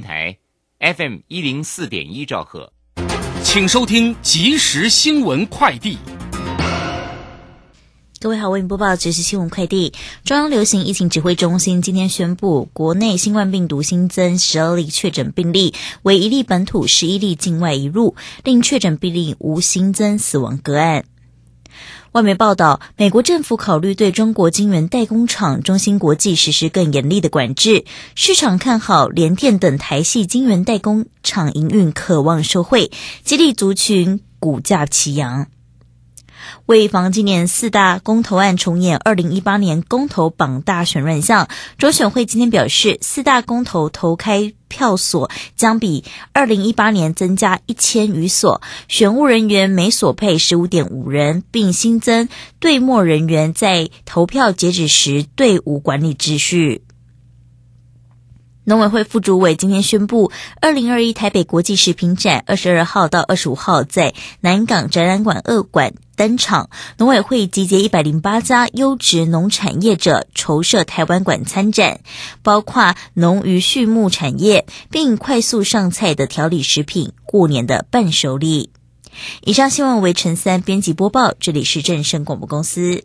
台 FM 一零四点一兆赫，请收听即时新闻快递。各位好，为您播报即时新闻快递。中央流行疫情指挥中心今天宣布，国内新冠病毒新增十二例确诊病例，为一例本土，十一例境外移入，另确诊病例无新增死亡个案。外媒报道，美国政府考虑对中国晶圆代工厂中芯国际实施更严厉的管制。市场看好联电等台系晶圆代工厂营运，渴望受惠，激励族群股价齐扬。为防今年四大公投案重演二零一八年公投榜大选乱象，中选会今天表示，四大公投投开票所将比二零一八年增加一千余所，选务人员每所配十五点五人，并新增对末人员在投票截止时队伍管理秩序。农委会副主委今天宣布，二零二一台北国际食品展二十二号到二十五号在南港展览馆二馆登场。农委会集结一百零八家优质农产业者筹设台湾馆参展，包括农渔畜牧产业，并快速上菜的调理食品、过年的伴手礼。以上新闻为陈三编辑播报，这里是正声广播公司。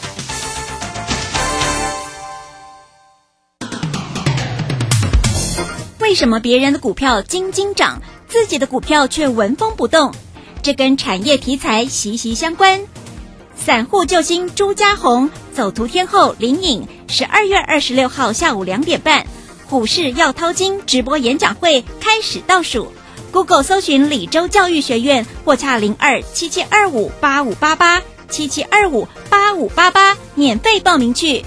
为什么别人的股票斤斤涨，自己的股票却纹风不动？这跟产业题材息息相关。散户救星朱家红，走图天后林颖，十二月二十六号下午两点半，股市要掏金直播演讲会开始倒数。Google 搜寻李州教育学院，或洽零二七七二五八五八八七七二五八五八八，免费报名去。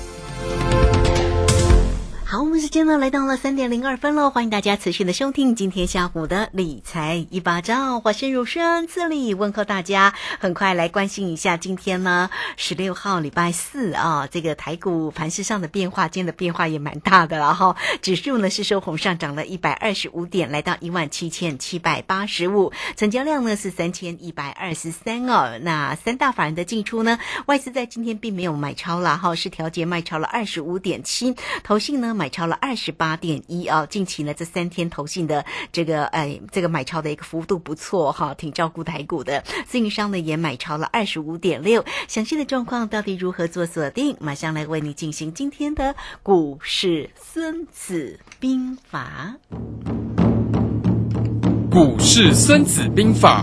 时间呢来到了三点零二分喽，欢迎大家持续的收听今天下午的理财一巴掌，我是如轩，这里问候大家。很快来关心一下今天呢十六号礼拜四啊，这个台股盘市上的变化，今天的变化也蛮大的了哈。指数呢是收红上涨了一百二十五点，来到一万七千七百八十五，成交量呢是三千一百二十三哦。那三大法人的进出呢，外资在今天并没有买超了哈，是调节卖超了二十五点七，投信呢买。超超了二十八点一啊！近期呢这三天投信的这个哎这个买超的一个幅度不错哈，挺照顾台股的。自营商呢也买超了二十五点六，详细的状况到底如何做锁定？马上来为你进行今天的股市孙子兵法。股市孙子兵法。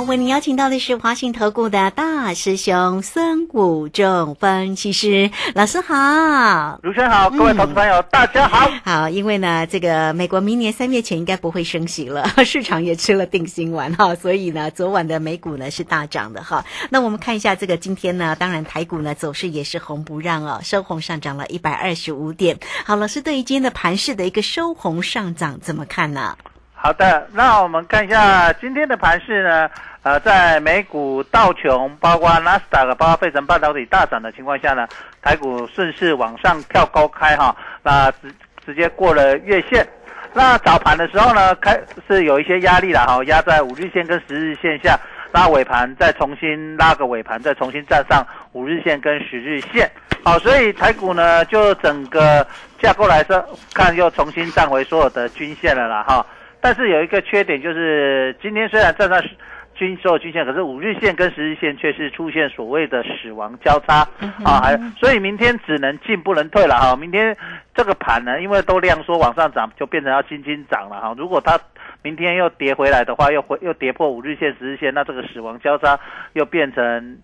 好，为您邀请到的是华信投顾的大师兄孙武仲分析师老师好，卢轩好，各位投资朋友、大家好。好，因为呢，这个美国明年三月前应该不会升息了，市场也吃了定心丸哈，所以呢，昨晚的美股呢是大涨的哈。那我们看一下这个今天呢，当然台股呢走势也是红不让哦，收红上涨了一百二十五点。好，老师对于今天的盘势的一个收红上涨怎么看呢？好的，那我们看一下今天的盘势呢。呃，在美股道琼、包括纳斯达克、包括费城半导体大涨的情况下呢，台股顺势往上跳高开哈，那直直接过了月线。那早盘的时候呢，开是有一些压力了哈，压在五日线跟十日线下。那尾盘再重新拉个尾盘，再重新站上五日线跟十日线。好，所以台股呢，就整个架构来说，看又重新站回所有的均线了啦哈。但是有一个缺点，就是今天虽然站在均所有均线，可是五日线跟十日线却是出现所谓的死亡交叉啊，还所以明天只能进不能退了哈。明天这个盘呢，因为都量缩往上涨，就变成要轻轻涨了哈。如果它明天又跌回来的话，又回又跌破五日线、十日线，那这个死亡交叉又变成。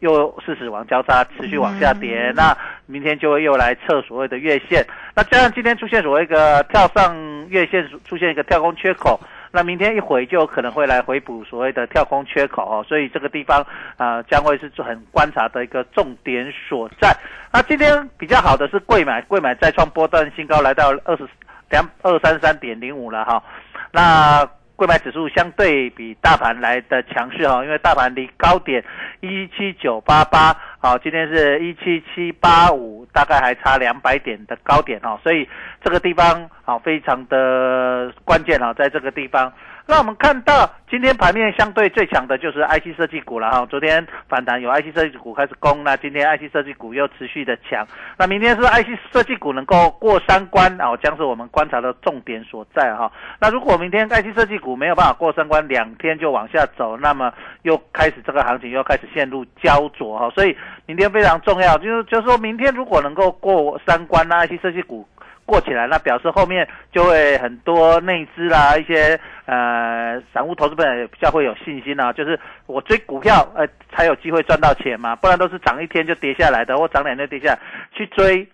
又是死亡交叉，持续往下跌，那明天就会又来测所谓的月线。那加上今天出现所谓一个跳上月线，出现一个跳空缺口，那明天一回就可能会来回补所谓的跳空缺口哦。所以这个地方啊，将会是很观察的一个重点所在。那今天比较好的是贵买，贵买再创波段新高，来到二十两二三三点零五了哈。那贵买指数相对比大盘来的强势哈，因为大盘离高点一七九八八，好，今天是一七七八五，大概还差两百点的高点哈，所以这个地方啊非常的关键哈，在这个地方。那我们看到今天盘面相对最强的就是 IC 设计股了哈。昨天反弹有 IC 设计股开始攻，那今天 IC 设计股又持续的强。那明天是 IC 设计股能够过三关啊，将是我们观察的重点所在哈。那如果明天 IC 设计股没有办法过三关，两天就往下走，那么又开始这个行情又开始陷入焦灼哈。所以明天非常重要，就是就是说明天如果能够过三关那 IC 设计股。过起来，那表示后面就会很多内资啦，一些呃散户投资者也比较会有信心啊，就是我追股票呃才有机会赚到钱嘛，不然都是涨一天就跌下来的，或涨两天跌下来，去追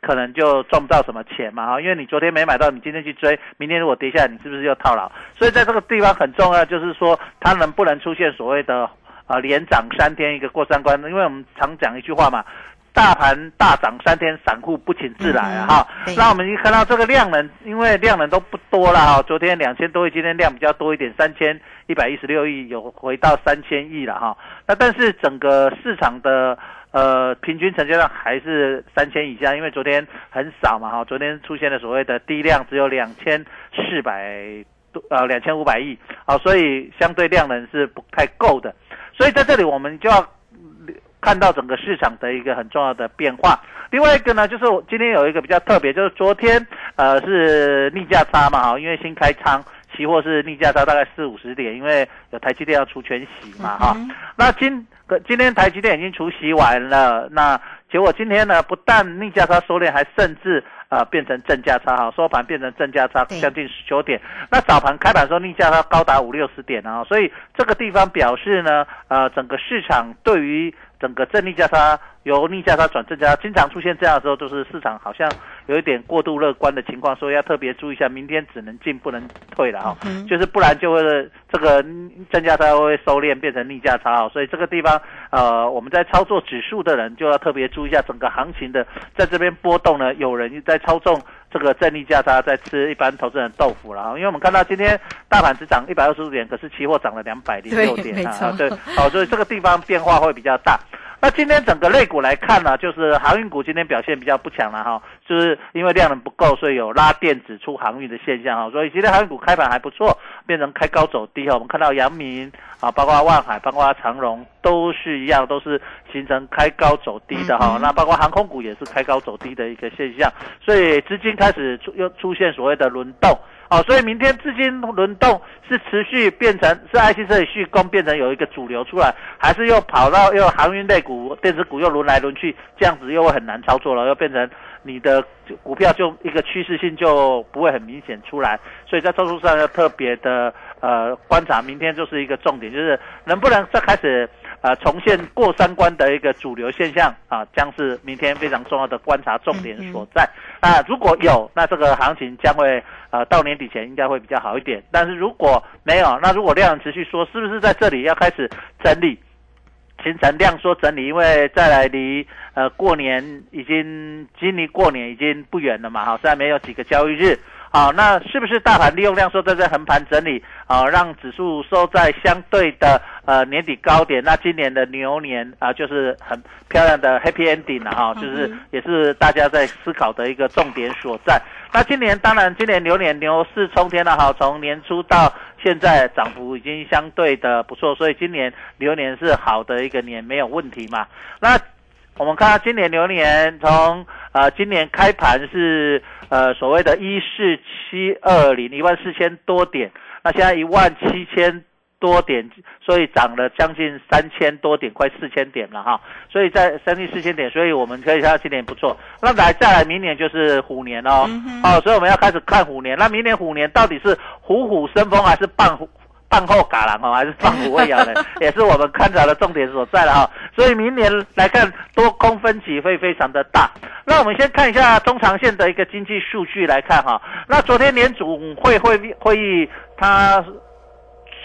可能就赚不到什么钱嘛哈，因为你昨天没买到，你今天去追，明天如果跌下来，你是不是又套牢？所以在这个地方很重要，就是说它能不能出现所谓的啊连涨三天一个过三关？因为我们常讲一句话嘛。大盘大涨三天，散户不请自来啊！哈，那我们一看到这个量能，因为量能都不多了哈。昨天两千多亿，今天量比较多一点，三千一百一十六亿，有回到三千亿了哈。那但是整个市场的呃平均成交量还是三千以下，因为昨天很少嘛哈。昨天出现了所谓的低量，只有两千四百多呃两千五百亿啊，所以相对量能是不太够的。所以在这里我们就要。看到整个市场的一个很重要的变化。另外一个呢，就是我今天有一个比较特别，就是昨天呃是逆价差嘛哈，因为新开仓，期货是逆价差大概四五十点，因为有台积电要除全息嘛哈。那今今天台积电已经除息完了，那结果今天呢，不但逆价差收敛，还甚至啊变成正价差哈，收盘变成正价差将近十九点。那早盘开盘时候逆价差高达五六十点啊，所以这个地方表示呢，呃整个市场对于整个正逆价差由逆价差转正价，经常出现这样的时候，都是市场好像有一点过度乐观的情况，所以要特别注意一下，明天只能进不能退了哈，就是不然就会这个正价差会收敛变成逆价差所以这个地方呃我们在操作指数的人就要特别注意一下整个行情的在这边波动呢，有人在操纵这个正利价差在吃一般投资人豆腐了哈，因为我们看到今天大盘只涨一百二十五点，可是期货涨了两百零六点啊，对，好，所以这个地方变化会比较大。那今天整个类股来看呢，就是航运股今天表现比较不强了哈，就是因为量能不够，所以有拉电子出航运的现象哈，所以今天航运股开盘还不错，变成开高走低哈。我们看到阳明啊，包括万海，包括长荣，都是一样，都是形成开高走低的哈。那包括航空股也是开高走低的一个现象，所以资金开始出又出现所谓的轮动。哦，所以明天资金轮动是持续变成是 IC 设计续攻，变成有一个主流出来，还是又跑到又航运类股、电子股又轮来轮去，这样子又会很难操作了，又变成你的股票就一个趋势性就不会很明显出来，所以在操作上要特别的呃观察，明天就是一个重点，就是能不能再开始。呃，重现过三关的一个主流现象啊，将是明天非常重要的观察重点所在啊。如果有，那这个行情将会呃到年底前应该会比较好一点。但是如果没有，那如果量持续说，是不是在这里要开始整理，形成量缩整理？因为再来离呃过年已经距离过年已经不远了嘛，哈，虽然没有几个交易日。好，那是不是大盘利用量说在这横盘整理，啊，让指数收在相对的呃年底高点？那今年的牛年啊，就是很漂亮的 happy ending 了哈，就是也是大家在思考的一个重点所在。那今年当然今年牛年牛市冲天了哈，从年初到现在涨幅已经相对的不错，所以今年牛年是好的一个年，没有问题嘛。那我们看到今年牛年从呃今年开盘是呃所谓的一四七二零一万四千多点，那现在一万七千。多点，所以涨了将近三千多点，快四千点了哈。所以在将近四千点，所以我们可以看到今年不错。那来再来，明年就是虎年哦，哦，所以我们要开始看虎年。那明年虎年到底是虎虎生风还是半虎半后嘎狼哦，还是放虎未羊呢？也是我们看到的重点所在了哈。所以明年来看，多空分歧会非常的大。那我们先看一下中长线的一个经济数据来看哈。那昨天年总会会会议他。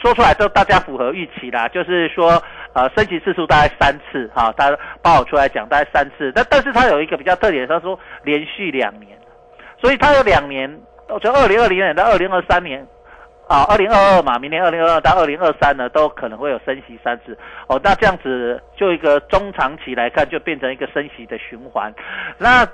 说出来都大家符合预期啦，就是说，呃，升级次数大概三次，哈，他报出来讲大概三次，但但是他有一个比较特点，他说连续两年，所以他有两年，从二零二零年到二零二三年，啊，二零二二嘛，明年二零二二到二零二三呢，都可能会有升息三次，哦，那这样子就一个中长期来看，就变成一个升息的循环，那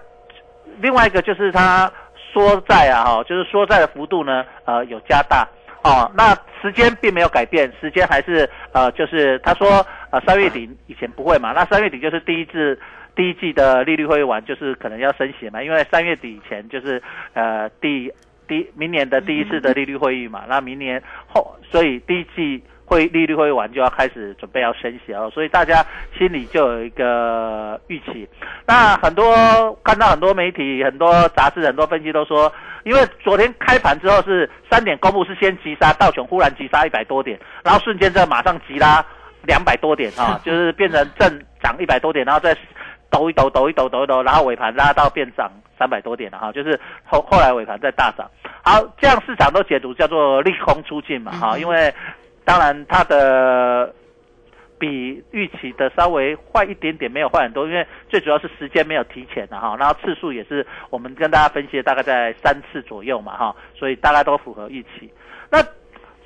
另外一个就是它缩债啊，哈，就是缩债的幅度呢，呃，有加大。哦，那时间并没有改变，时间还是呃，就是他说呃三月底以前不会嘛，那三月底就是第一次第一季的利率会完，就是可能要升息嘛，因为三月底以前就是呃第第明年的第一次的利率会议嘛，那明年后所以第一季。会利率会完就要开始准备要升息哦，所以大家心里就有一个预期。那很多看到很多媒体、很多杂志、很多分析都说，因为昨天开盘之后是三点公布是先急杀，道琼忽然急杀一百多点，然后瞬间再马上急拉两百多点啊，就是变成正涨一百多点，然后再抖一抖、抖一抖、抖一抖，然后尾盘拉到变涨三百多点了哈，就是后后来尾盘再大涨。好，这样市场都解读叫做利空出尽嘛哈，因为。当然，它的比预期的稍微坏一点点，没有坏很多，因为最主要是时间没有提前的哈，然后次数也是我们跟大家分析的大概在三次左右嘛哈，所以大概都符合预期。那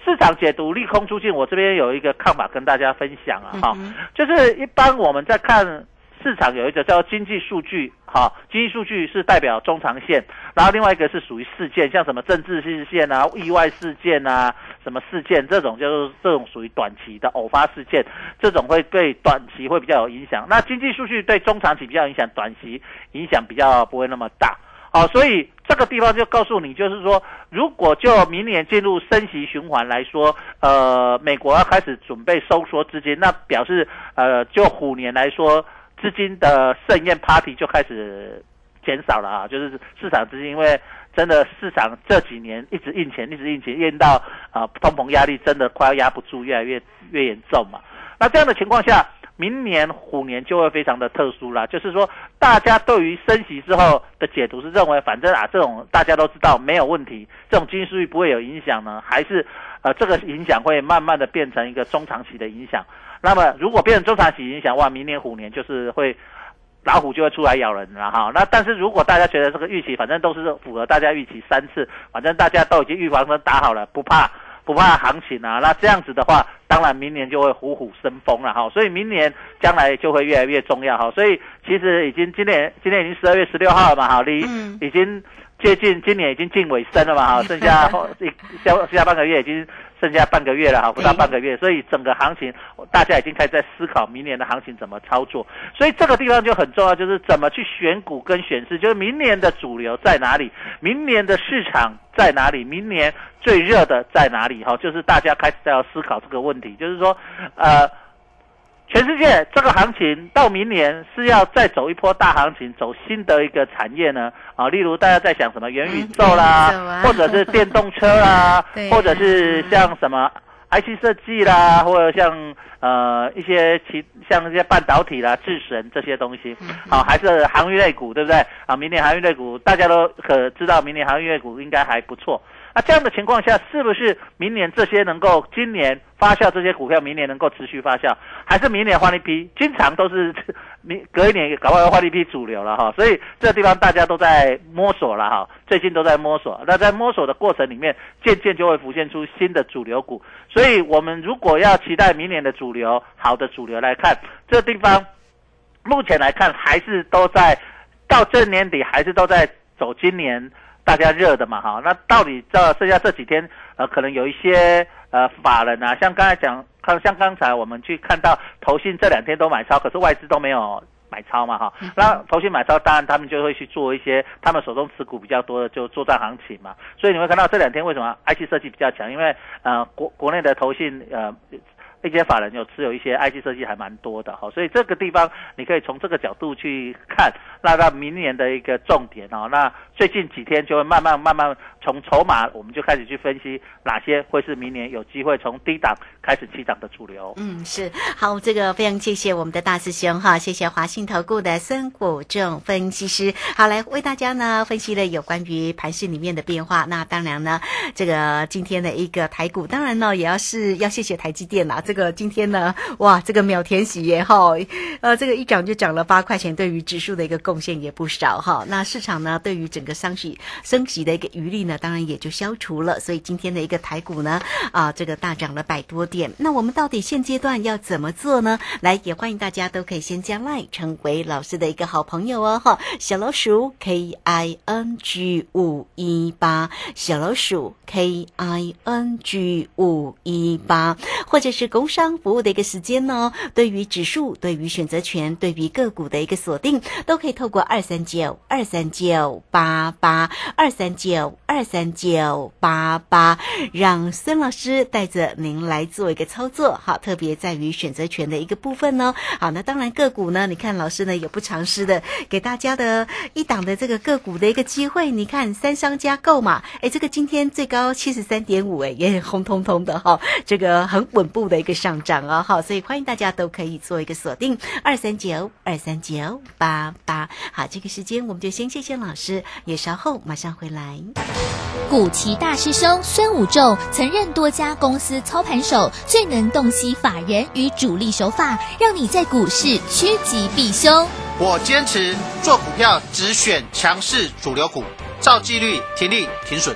市场解读利空出尽，我这边有一个看法跟大家分享啊哈，就是一般我们在看。市场有一个叫经济数据，哈，经济数据是代表中长线，然后另外一个是属于事件，像什么政治事件啊、意外事件啊、什么事件这种，就是这种属于短期的偶发事件，这种会对短期会比较有影响。那经济数据对中长期比较影响，短期影响比较不会那么大，好，所以这个地方就告诉你，就是说，如果就明年进入升息循环来说，呃，美国要开始准备收缩资金，那表示呃，就虎年来说。资金的盛宴 party 就开始减少了啊，就是市场资金，因为真的市场这几年一直印钱，一直印钱，印到啊通膨压力真的快要压不住，越来越越严重嘛。那这样的情况下，明年虎年就会非常的特殊啦，就是说大家对于升息之后的解读是认为，反正啊这种大家都知道没有问题，这种经济数据不会有影响呢，还是呃这个影响会慢慢的变成一个中长期的影响。那么，如果变成中长期影响，哇，明年虎年就是会老虎就会出来咬人了哈。那但是如果大家觉得这个预期反正都是符合大家预期三次，反正大家都已经预防针打好了，不怕不怕行情啊。那这样子的话，当然明年就会虎虎生风了哈。所以明年将来就会越来越重要哈。所以其实已经今年今年已经十二月十六号了嘛，哈，离已经接近今年已经近尾声了嘛，哈，剩下一下下半个月已经。剩下半个月了哈，不到半个月，所以整个行情大家已经开始在思考明年的行情怎么操作。所以这个地方就很重要，就是怎么去选股跟选市，就是明年的主流在哪里，明年的市场在哪里，明年最热的在哪里哈，就是大家开始在要思考这个问题，就是说，呃。全世界这个行情到明年是要再走一波大行情，走新的一个产业呢？啊，例如大家在想什么元宇宙啦，或者是电动车啦，或者是像什么 IC 设计啦，或者像呃一些其像一些半导体啦、智神这些东西，啊，还是航运类股，对不对？啊，明年航运类股大家都可知道，明年航运类股应该还不错。那这样的情况下，是不是明年这些能够今年发酵这些股票，明年能够持续发酵，还是明年换一批？经常都是 明隔一年搞不好换一批主流了哈。所以这个地方大家都在摸索了哈，最近都在摸索。那在摸索的过程里面，渐渐就会浮现出新的主流股。所以我们如果要期待明年的主流好的主流来看，这地方目前来看还是都在到这年底还是都在走今年。大家热的嘛哈，那到底这剩下这几天，呃，可能有一些呃法人啊，像刚才讲，看像刚才我们去看到投信这两天都买超，可是外资都没有。买超嘛哈，那投信买超，当然他们就会去做一些他们手中持股比较多的就作战行情嘛，所以你会看到这两天为什么 IC 设计比较强，因为呃国国内的投信呃。一些法人有持有一些 IC 设计还蛮多的哈，所以这个地方你可以从这个角度去看，那到明年的一个重点哦，那最近几天就会慢慢慢慢从筹码，我们就开始去分析哪些会是明年有机会从低档开始起涨的主流。嗯，是好，这个非常谢谢我们的大师兄哈，谢谢华信投顾的孙谷正分析师，好来为大家呢分析了有关于盘市里面的变化。那当然呢，这个今天的一个台股，当然呢也要是要谢谢台积电啦，这个今天呢，哇，这个秒填喜也好，呃，这个一涨就涨了八块钱，对于指数的一个贡献也不少哈。那市场呢，对于整个升息升息的一个余力呢，当然也就消除了。所以今天的一个台股呢，啊，这个大涨了百多点。那我们到底现阶段要怎么做呢？来，也欢迎大家都可以先加 line 成为老师的一个好朋友哦哈。小老鼠 K I N G 五一八，小老鼠 K I N G 五一八，或者是公。工商服务的一个时间呢，对于指数、对于选择权、对于个股的一个锁定，都可以透过二三九二三九八八二三九二三九八八，让孙老师带着您来做一个操作。好，特别在于选择权的一个部分呢。好，那当然个股呢，你看老师呢也不尝试的给大家的一档的这个个股的一个机会。你看三商加购嘛，哎，这个今天最高七十三点五，哎，也红彤彤的哈，这个很稳步的一个。上涨哦，好，所以欢迎大家都可以做一个锁定二三九二三九八八。好，这个时间我们就先谢谢老师，也稍后马上回来。古奇大师兄孙武仲曾任多家公司操盘手，最能洞悉法人与主力手法，让你在股市趋吉避凶。我坚持做股票只选强势主流股，照纪律停利停损。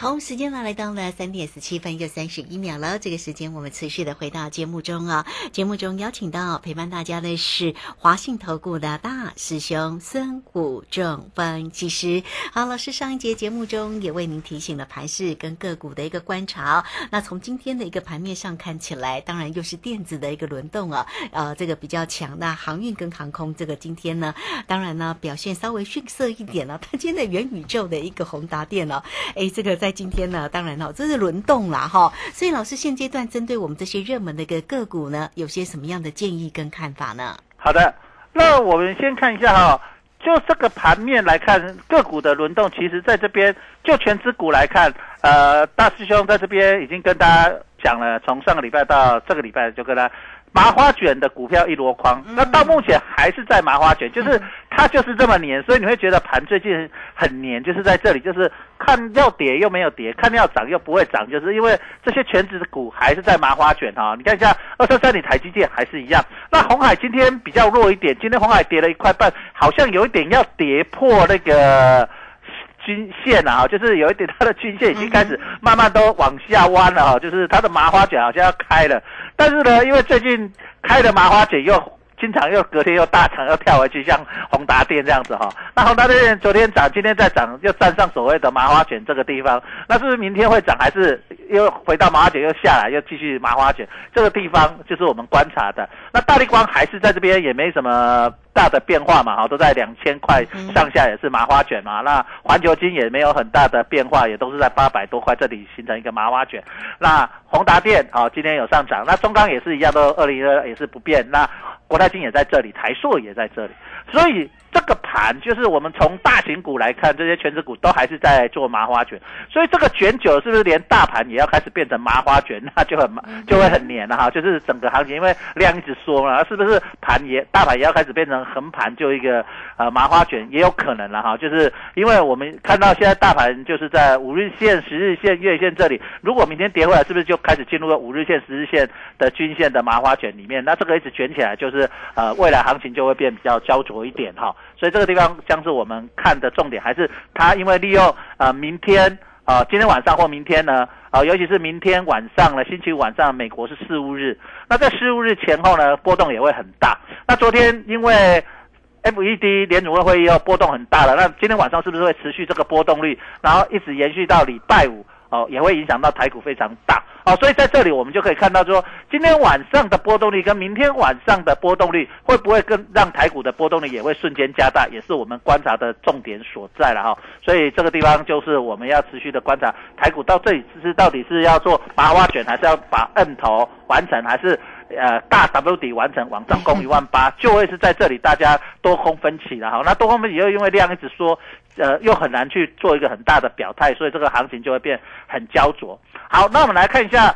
好，时间呢来到了三点十七分又三十一秒了。这个时间我们持续的回到节目中啊。节目中邀请到陪伴大家的是华信投顾的大师兄孙谷正分析师。好，老师上一节节目中也为您提醒了盘势跟个股的一个观察。那从今天的一个盘面上看起来，当然又是电子的一个轮动啊，呃，这个比较强。那航运跟航空这个今天呢，当然呢表现稍微逊色一点了。它今天的元宇宙的一个宏达电哦，哎，这个在。今天呢，当然哦，这是轮动啦哈，所以老师现阶段针对我们这些热门的一个个股呢，有些什么样的建议跟看法呢？好的，那我们先看一下哈，就这个盘面来看，个股的轮动，其实在这边就全指股来看，呃，大师兄在这边已经跟大家讲了，从上个礼拜到这个礼拜就跟他。麻花卷的股票一箩筐，那到目前还是在麻花卷，就是它就是这么黏，所以你会觉得盘最近很黏，就是在这里，就是看要跌又没有跌，看要涨又不会涨，就是因为这些全指的股还是在麻花卷哈。你看一下二三三，你台积电还是一样。那红海今天比较弱一点，今天红海跌了一块半，好像有一点要跌破那个。均线啊，就是有一点，它的均线已经开始慢慢都往下弯了哈，就是它的麻花卷好像要开了，但是呢，因为最近开的麻花卷又经常又隔天又大涨又跳回去，像宏达电这样子哈。那宏达电昨天涨，今天再涨，又站上所谓的麻花卷这个地方，那是不是明天会涨，还是又回到麻花卷又下来，又继续麻花卷？这个地方就是我们观察的。那大力光还是在这边，也没什么。大的变化嘛，哈，都在两千块上下，也是麻花卷嘛。那环球金也没有很大的变化，也都是在八百多块这里形成一个麻花卷。那宏达电啊，今天有上涨。那中钢也是一样，都二零二也是不变。那国泰金也在这里，台硕也在这里，所以。这个盘就是我们从大型股来看，这些全职股都还是在做麻花卷，所以这个卷久是不是连大盘也要开始变成麻花卷，那就很就会很黏了哈。就是整个行情因为量一直缩嘛，是不是盘也大盘也要开始变成横盘，就一个呃麻花卷也有可能了哈。就是因为我们看到现在大盘就是在五日线、十日线、月线这里，如果明天跌回来，是不是就开始进入了五日线、十日线的均线的麻花卷里面？那这个一直卷起来，就是呃未来行情就会变比较焦灼。有一点哈，所以这个地方将是我们看的重点，还是它因为利用呃明天啊今天晚上或明天呢啊，尤其是明天晚上呢，星期五晚上美国是事务日，那在事务日前后呢波动也会很大。那昨天因为 FED 联储会会议又波动很大了，那今天晚上是不是会持续这个波动率，然后一直延续到礼拜五？哦，也会影响到台股非常大哦，所以在这里我们就可以看到说，今天晚上的波动率跟明天晚上的波动率会不会更让台股的波动率也会瞬间加大，也是我们观察的重点所在了哈。所以这个地方就是我们要持续的观察台股到这里是到底是要做麻花卷，还是要把摁头完成，还是？呃，大 W 底完成，往上攻 一万八，就会是在这里大家多空分歧了哈。那多空分歧又因为量一直说，呃，又很难去做一个很大的表态，所以这个行情就会变很焦灼。好，那我们来看一下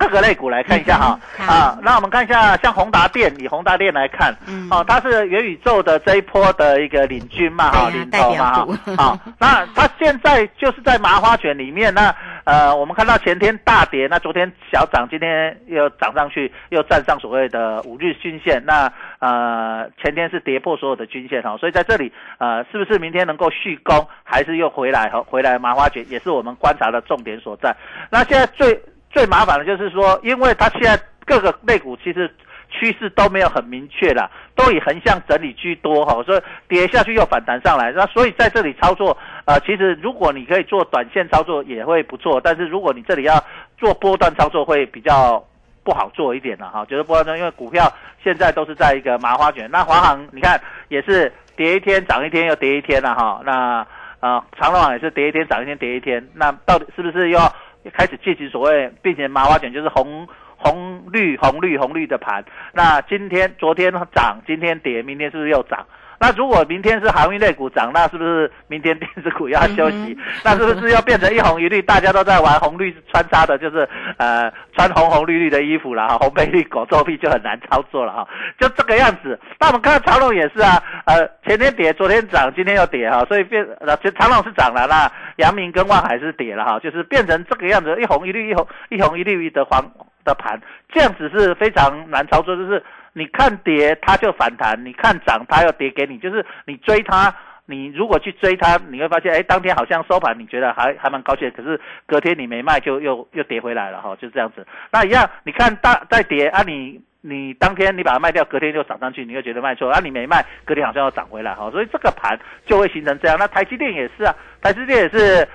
各个类股来看一下哈啊，那我们看一下像宏达电，以宏达电来看，嗯哦，它是元宇宙的这一波的一个领军嘛哈，领头嘛哈，好，那它现在就是在麻花卷里面那。呃，我们看到前天大跌，那昨天小涨，今天又涨上去，又站上所谓的五日均线。那呃，前天是跌破所有的均线哈，所以在这里呃，是不是明天能够续攻，还是又回来和回来麻花卷，也是我们观察的重点所在。那现在最最麻烦的就是说，因为它现在各个类股其实。趋势都没有很明确啦，都以横向整理居多哈，所以跌下去又反弹上来，那所以在这里操作，呃，其实如果你可以做短线操作也会不错，但是如果你这里要做波段操作会比较不好做一点了哈，就是波段因为股票现在都是在一个麻花卷，那华航你看也是跌一天涨一天又跌一天了哈，那呃长隆也是跌一天涨一天跌一天，那到底是不是要一开始进行所谓并且麻花卷就是红？红绿红绿红绿的盘，那今天昨天涨，今天跌，明天是不是又涨？那如果明天是航运类股涨，那是不是明天电子股要休息？那是不是要变成一红一绿？大家都在玩红绿穿插的，就是呃穿红红绿绿的衣服了哈，红配绿狗作弊就很难操作了哈，就这个样子。那我们看长隆也是啊，呃前天跌，昨天涨，今天又跌哈，所以变呃长隆是涨了，那阳明跟万海是跌了哈，就是变成这个样子，一红一绿，一红一红一绿的黄的盘，这样子是非常难操作，就是。你看跌它就反弹，你看涨它又跌给你，就是你追它，你如果去追它，你会发现，哎，当天好像收盘你觉得还还蛮高兴，可是隔天你没卖就又又跌回来了哈，就这样子。那一样，你看大在跌啊，你你当天你把它卖掉，隔天就涨上去，你又觉得卖错，啊你没卖，隔天好像要涨回来哈，所以这个盘就会形成这样。那台积电也是啊，台积电也是。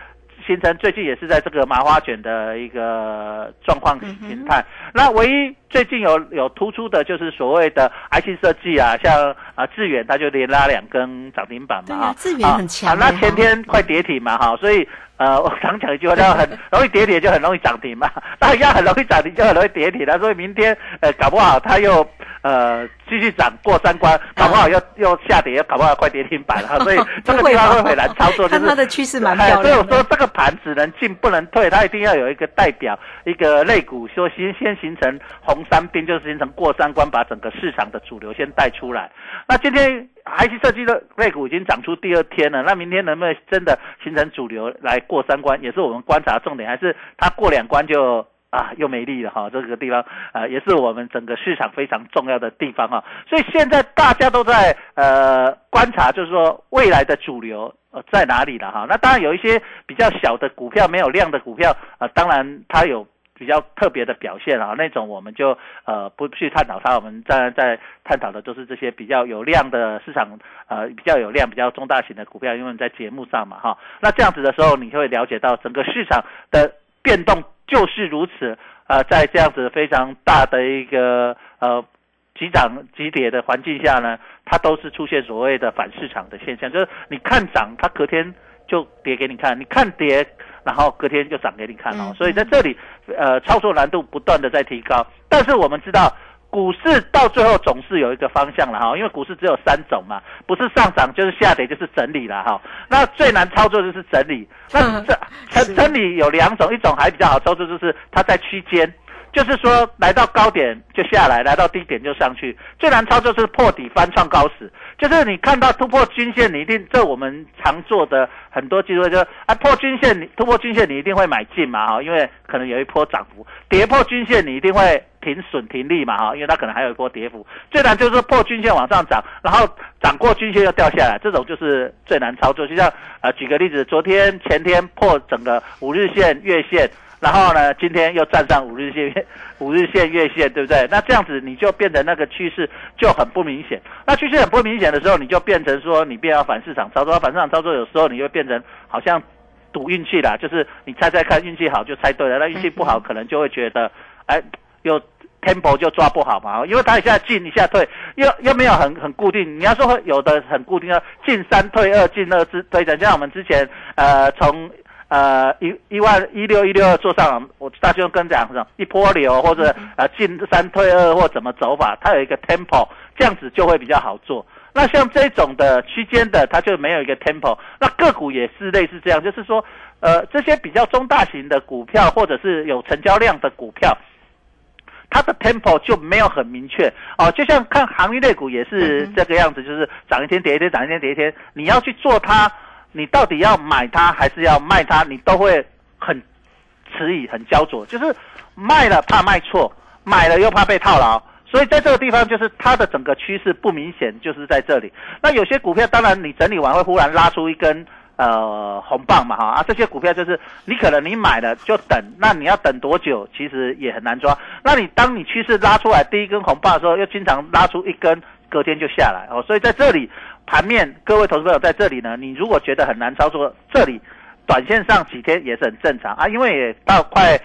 形成最近也是在这个麻花卷的一个状况形态。那唯一最近有有突出的就是所谓的 IC 设计啊，像啊致远，它就连拉两根涨停板嘛啊。致远很强。那前天快跌停嘛哈，所以呃我常讲一句话叫很 容易跌停就很容易涨停嘛，那要很容易涨停就很容易跌停了，所以明天呃搞不好它又。呃，继续涨过三关，搞不好又又下跌，又搞不好快跌停板了，所以这个地方会很难操作。看它的趋势蛮漂亮。所以我说这个盘只能进不能退，它一定要有一个代表，一个类股，说先先形成红三兵，就是形成过三关，把整个市场的主流先带出来。那今天 IC 设计的类股已经涨出第二天了，那明天能不能真的形成主流来过三关，也是我们观察重点，还是它过两关就？啊，又没力了哈，这个地方啊，也是我们整个市场非常重要的地方哈。所以现在大家都在呃观察，就是说未来的主流呃在哪里了哈。那当然有一些比较小的股票，没有量的股票啊，当然它有比较特别的表现啊，那种我们就呃不去探讨它。我们在在探讨的都是这些比较有量的市场，呃比较有量、比较中大型的股票，因为在节目上嘛哈。那这样子的时候，你会了解到整个市场的变动。就是如此，呃，在这样子非常大的一个呃急涨急跌的环境下呢，它都是出现所谓的反市场的现象，就是你看涨，它隔天就跌给你看；你看跌，然后隔天就涨给你看哦。所以在这里，呃，操作难度不断的在提高，但是我们知道。股市到最后总是有一个方向了哈，因为股市只有三种嘛，不是上涨就是下跌就是整理了哈。那最难操作就是整理，那这整整理有两种，一种还比较好操作，就是它在区间，就是说来到高点就下来，来到低点就上去。最难操作是破底翻创高时，就是你看到突破均线，你一定这我们常做的很多机会就是啊破均线，你突破均线你一定会买进嘛哈，因为可能有一波涨幅，跌破均线你一定会。停损停利嘛哈，因为它可能还有一波跌幅。最难就是破均线往上涨，然后涨过均线又掉下来，这种就是最难操作。就像呃，举个例子，昨天前天破整个五日线、月线，然后呢，今天又站上五日线、五日线、月线，对不对？那这样子你就变成那个趋势就很不明显。那趋势很不明显的时候，你就变成说你变要反市场操作，反市场操作有时候你就变成好像赌运气啦，就是你猜猜看运气好就猜对了，那运气不好可能就会觉得哎又。tempo 就抓不好嘛，因为它一下进一下退，又又没有很很固定。你要说有的很固定，要进三退二，进二之推的，像我们之前呃从呃一一万一六一六二做上，我大兄跟讲什么一波流或者呃进三退二或怎么走法，它有一个 tempo，这样子就会比较好做。那像这种的区间的，它就没有一个 tempo。那个股也是类似这样，就是说呃这些比较中大型的股票或者是有成交量的股票。它的 tempo 就没有很明确哦，就像看行业类股也是这个样子，就是涨一天跌一天，涨一天跌一天。你要去做它，你到底要买它还是要卖它，你都会很迟疑、很焦灼。就是卖了怕卖错，买了又怕被套牢，所以在这个地方就是它的整个趋势不明显，就是在这里。那有些股票当然你整理完会忽然拉出一根。呃，红棒嘛哈啊，这些股票就是你可能你买了就等，那你要等多久，其实也很难抓。那你当你趋势拉出来第一根红棒的时候，又经常拉出一根，隔天就下来哦。所以在这里盘面，各位投资朋友在这里呢，你如果觉得很难操作，这里短线上几天也是很正常啊，因为也到快。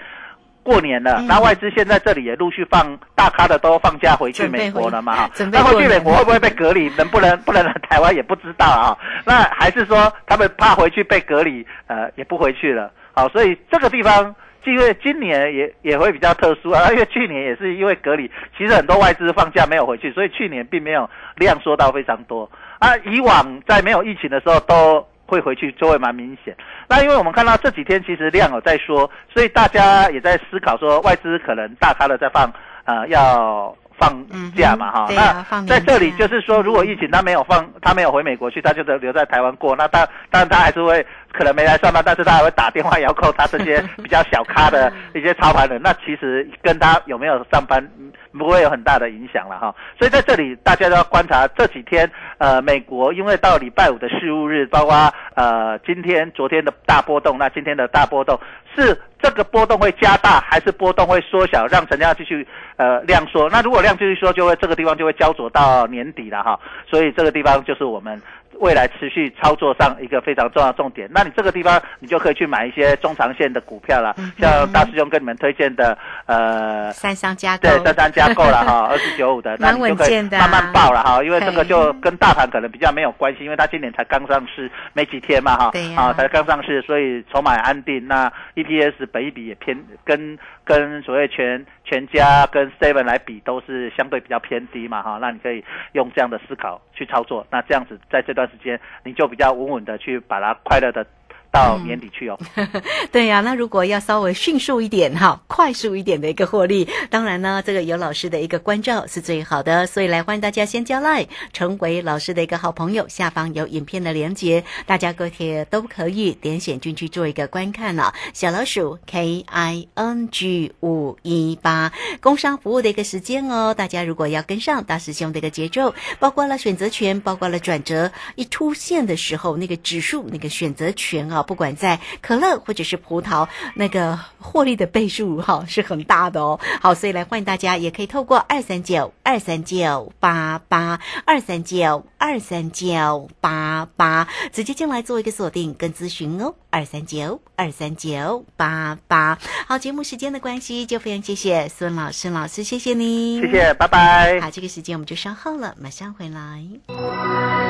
过年了，那外资现在这里也陆续放大咖的都放假回去美国了嘛哈，那回去美国会不会被隔离？能不能 不能来台湾也不知道啊。那还是说他们怕回去被隔离，呃，也不回去了。好，所以这个地方因为今年也也会比较特殊啊，因为去年也是因为隔离，其实很多外资放假没有回去，所以去年并没有量缩到非常多啊。以往在没有疫情的时候都。会回去就会蛮明显。那因为我们看到这几天其实量有在说，所以大家也在思考说外资可能大咖的在放，呃，要放假嘛哈。那在这里就是说，如果疫情他没有放，他没有回美国去，他就留在台湾过。那当当然他还是会可能没来上班，但是他还会打电话遥控他这些比较小咖的一些操盘人。那其实跟他有没有上班？不会有很大的影响了哈，所以在这里大家都要观察这几天，呃，美国因为到礼拜五的事务日，包括呃今天、昨天的大波动，那今天的大波动是这个波动会加大，还是波动会缩小，让成交量继续呃量缩？那如果量继续缩，就会这个地方就会焦灼到年底了哈，所以这个地方就是我们。未来持续操作上一个非常重要重点，那你这个地方你就可以去买一些中长线的股票了，像大师兄跟你们推荐的呃三商加购，对三商加购了哈，二四九五的，那你就可以慢慢报了哈，因为这个就跟大盘可能比较没有关系，因为它今年才刚上市没几天嘛哈，啊才刚上市，所以筹码安定，那 EPS 本一比也偏跟跟所谓全全家跟 Seven 来比都是相对比较偏低嘛哈，那你可以用这样的思考去操作，那这样子在这段。段时间你就比较稳稳的去把它快乐的。到年底去哦，对呀，那如果要稍微迅速一点哈，快速一点的一个获利，当然呢，这个有老师的一个关照是最好的，所以来欢迎大家先加 line 成为老师的一个好朋友，下方有影片的连接，大家各贴都可以点选进去做一个观看了。小老鼠 K I N G 五一八工商服务的一个时间哦，大家如果要跟上大师兄的一个节奏，包括了选择权，包括了转折一出现的时候，那个指数那个选择权啊。不管在可乐或者是葡萄，那个获利的倍数哈是很大的哦。好，所以来欢迎大家，也可以透过二三九二三九八八二三九二三九八八直接进来做一个锁定跟咨询哦。二三九二三九八八。好，节目时间的关系，就非常谢谢孙老师老师，谢谢你，谢谢，拜拜。好，这个时间我们就稍后了，马上回来。